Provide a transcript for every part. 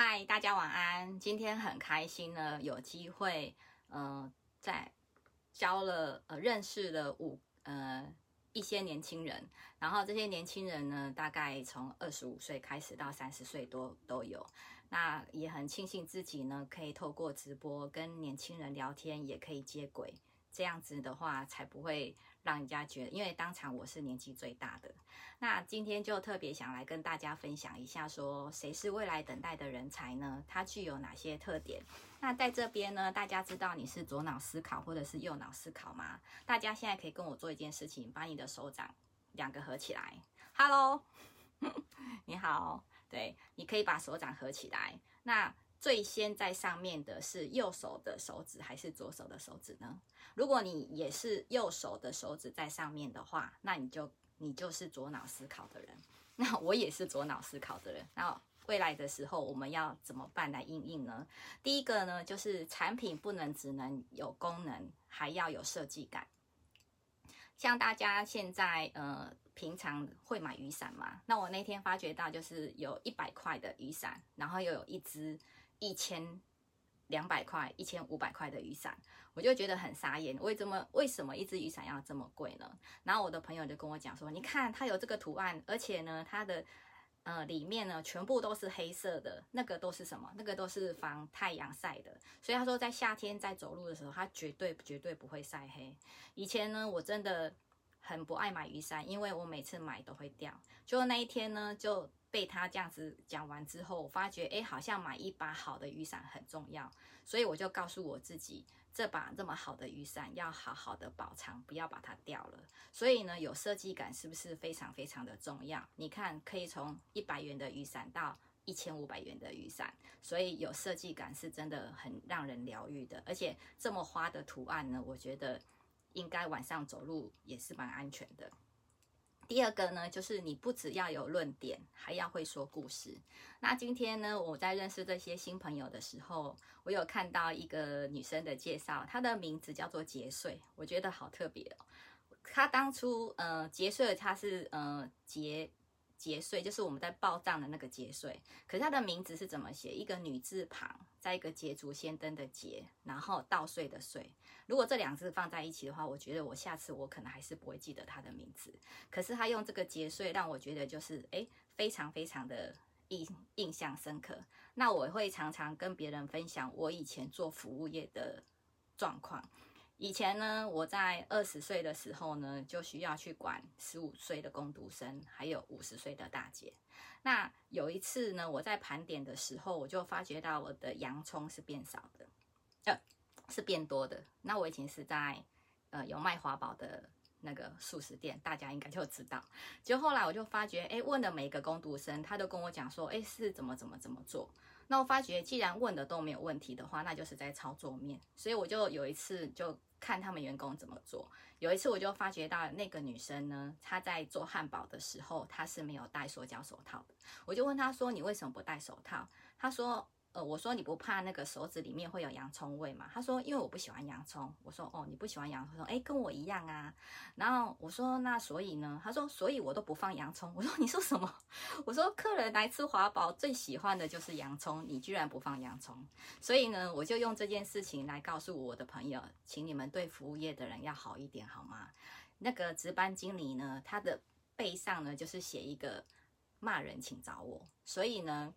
嗨，大家晚安。今天很开心呢，有机会，呃，在教了呃认识了五呃一些年轻人，然后这些年轻人呢，大概从二十五岁开始到三十岁多都有。那也很庆幸自己呢，可以透过直播跟年轻人聊天，也可以接轨。这样子的话，才不会让人家觉得，因为当场我是年纪最大的。那今天就特别想来跟大家分享一下，说谁是未来等待的人才呢？他具有哪些特点？那在这边呢，大家知道你是左脑思考或者是右脑思考吗？大家现在可以跟我做一件事情，把你的手掌两个合起来。Hello，你好，对，你可以把手掌合起来。那最先在上面的是右手的手指还是左手的手指呢？如果你也是右手的手指在上面的话，那你就你就是左脑思考的人。那我也是左脑思考的人。那未来的时候我们要怎么办来应应呢？第一个呢，就是产品不能只能有功能，还要有设计感。像大家现在呃平常会买雨伞嘛？那我那天发觉到就是有一百块的雨伞，然后又有一支。一千两百块、一千五百块的雨伞，我就觉得很傻眼。为什么？为什么一只雨伞要这么贵呢？然后我的朋友就跟我讲说：“你看，它有这个图案，而且呢，它的呃里面呢全部都是黑色的，那个都是什么？那个都是防太阳晒的。所以他说，在夏天在走路的时候，它绝对绝对不会晒黑。以前呢，我真的很不爱买雨伞，因为我每次买都会掉。就那一天呢，就。被他这样子讲完之后，我发觉哎，好像买一把好的雨伞很重要，所以我就告诉我自己，这把这么好的雨伞要好好的保藏，不要把它掉了。所以呢，有设计感是不是非常非常的重要？你看，可以从一百元的雨伞到一千五百元的雨伞，所以有设计感是真的很让人疗愈的。而且这么花的图案呢，我觉得应该晚上走路也是蛮安全的。第二个呢，就是你不只要有论点，还要会说故事。那今天呢，我在认识这些新朋友的时候，我有看到一个女生的介绍，她的名字叫做杰穗，我觉得好特别哦。她当初呃，杰穗她是呃杰。节税就是我们在报账的那个节税，可是它的名字是怎么写？一个女字旁，在一个捷足先登的捷，然后稻穗的穗。如果这两字放在一起的话，我觉得我下次我可能还是不会记得它的名字。可是他用这个节税，让我觉得就是哎，非常非常的印印象深刻。那我会常常跟别人分享我以前做服务业的状况。以前呢，我在二十岁的时候呢，就需要去管十五岁的工读生，还有五十岁的大姐。那有一次呢，我在盘点的时候，我就发觉到我的洋葱是变少的，呃，是变多的。那我以前是在呃有卖华宝的那个素食店，大家应该就知道。就后来我就发觉，哎，问的每一个工读生，他都跟我讲说，哎，是怎么怎么怎么做。那我发觉，既然问的都没有问题的话，那就是在操作面。所以我就有一次就。看他们员工怎么做。有一次，我就发觉到那个女生呢，她在做汉堡的时候，她是没有戴塑胶手套的。我就问她说：“你为什么不戴手套？”她说。呃，我说你不怕那个手指里面会有洋葱味吗？他说因为我不喜欢洋葱。我说哦，你不喜欢洋葱，哎，跟我一样啊。然后我说那所以呢？他说所以我都不放洋葱。我说你说什么？我说客人来吃华宝最喜欢的就是洋葱，你居然不放洋葱。所以呢，我就用这件事情来告诉我的朋友，请你们对服务业的人要好一点好吗？那个值班经理呢，他的背上呢就是写一个骂人请找我。所以呢。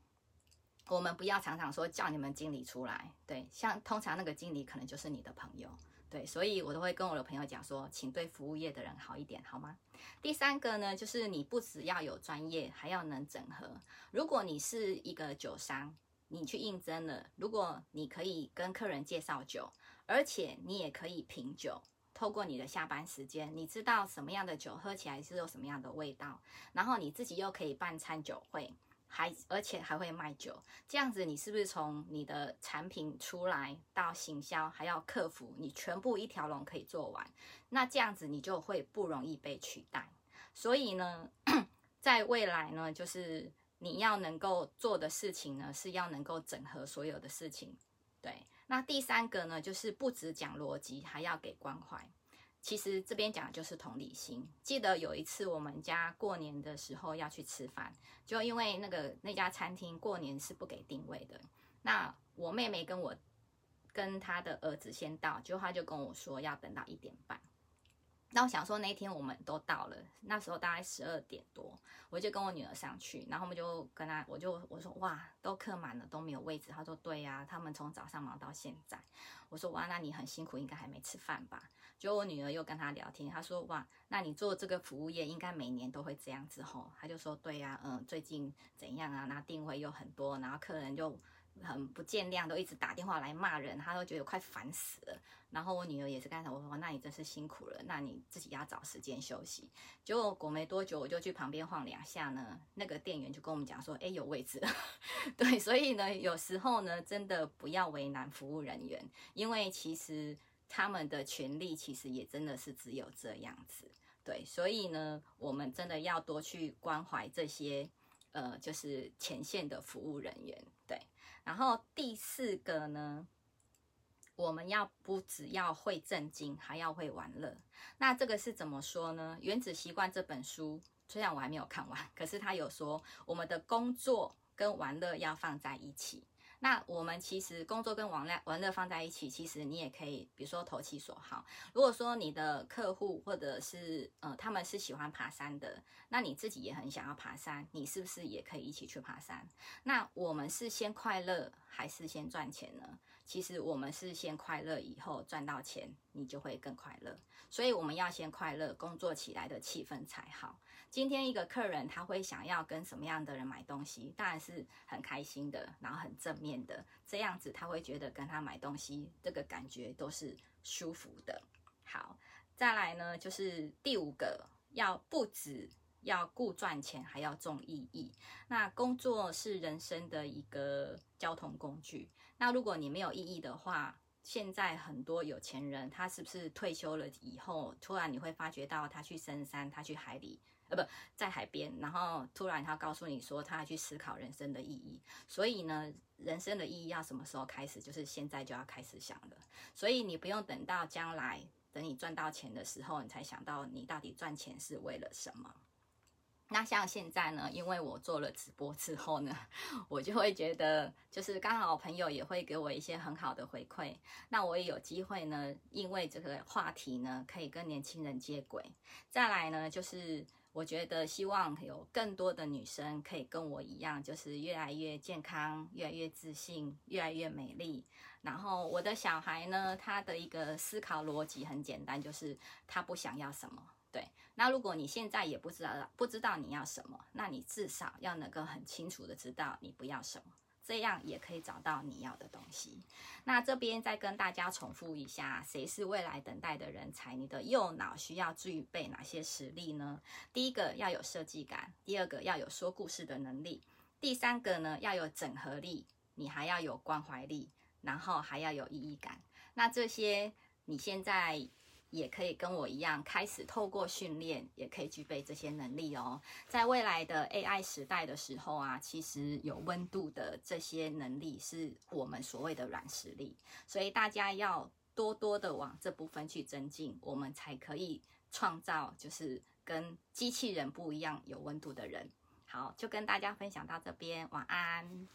我们不要常常说叫你们经理出来，对，像通常那个经理可能就是你的朋友，对，所以我都会跟我的朋友讲说，请对服务业的人好一点，好吗？第三个呢，就是你不只要有专业，还要能整合。如果你是一个酒商，你去应征了，如果你可以跟客人介绍酒，而且你也可以品酒，透过你的下班时间，你知道什么样的酒喝起来是有什么样的味道，然后你自己又可以办餐酒会。还而且还会卖酒，这样子你是不是从你的产品出来到行销，还要客服，你全部一条龙可以做完？那这样子你就会不容易被取代。所以呢，在未来呢，就是你要能够做的事情呢，是要能够整合所有的事情。对，那第三个呢，就是不只讲逻辑，还要给关怀。其实这边讲的就是同理心。记得有一次我们家过年的时候要去吃饭，就因为那个那家餐厅过年是不给定位的。那我妹妹跟我跟她的儿子先到，就她就跟我说要等到一点半。那我想说那天我们都到了，那时候大概十二点多，我就跟我女儿上去，然后我们就跟她，我就我说哇，都客满了，都没有位置。她说对呀，他们从早上忙到现在。我说哇，那你很辛苦，应该还没吃饭吧？就我女儿又跟她聊天，她说哇，那你做这个服务业应该每年都会这样子吼？她就说对呀，嗯，最近怎样啊？那定位又很多，然后客人就。很不见谅，都一直打电话来骂人，他都觉得快烦死了。然后我女儿也是刚才我说，那你真是辛苦了，那你自己要找时间休息。结果过没多久，我就去旁边晃两下呢，那个店员就跟我们讲说，哎，有位置。对，所以呢，有时候呢，真的不要为难服务人员，因为其实他们的权利其实也真的是只有这样子。对，所以呢，我们真的要多去关怀这些，呃，就是前线的服务人员。对。然后第四个呢，我们要不只要会正经，还要会玩乐。那这个是怎么说呢？《原子习惯》这本书虽然我还没有看完，可是他有说我们的工作跟玩乐要放在一起。那我们其实工作跟玩乐玩乐放在一起，其实你也可以，比如说投其所好。如果说你的客户或者是呃他们是喜欢爬山的，那你自己也很想要爬山，你是不是也可以一起去爬山？那我们是先快乐还是先赚钱呢？其实我们是先快乐，以后赚到钱，你就会更快乐。所以我们要先快乐，工作起来的气氛才好。今天一个客人他会想要跟什么样的人买东西？当然是很开心的，然后很正面的，这样子他会觉得跟他买东西这个感觉都是舒服的。好，再来呢，就是第五个，要不止要顾赚钱，还要重意义。那工作是人生的一个交通工具。那如果你没有意义的话，现在很多有钱人，他是不是退休了以后，突然你会发觉到他去深山，他去海里。呃，不在海边，然后突然他告诉你说，他要去思考人生的意义。所以呢，人生的意义要什么时候开始？就是现在就要开始想了。所以你不用等到将来，等你赚到钱的时候，你才想到你到底赚钱是为了什么。那像现在呢，因为我做了直播之后呢，我就会觉得，就是刚好朋友也会给我一些很好的回馈。那我也有机会呢，因为这个话题呢，可以跟年轻人接轨。再来呢，就是。我觉得希望有更多的女生可以跟我一样，就是越来越健康，越来越自信，越来越美丽。然后我的小孩呢，他的一个思考逻辑很简单，就是他不想要什么。对，那如果你现在也不知道不知道你要什么，那你至少要能够很清楚的知道你不要什么。这样也可以找到你要的东西。那这边再跟大家重复一下，谁是未来等待的人才？你的右脑需要具备哪些实力呢？第一个要有设计感，第二个要有说故事的能力，第三个呢要有整合力，你还要有关怀力，然后还要有意义感。那这些你现在。也可以跟我一样，开始透过训练，也可以具备这些能力哦。在未来的 AI 时代的时候啊，其实有温度的这些能力是我们所谓的软实力，所以大家要多多的往这部分去增进，我们才可以创造就是跟机器人不一样有温度的人。好，就跟大家分享到这边，晚安。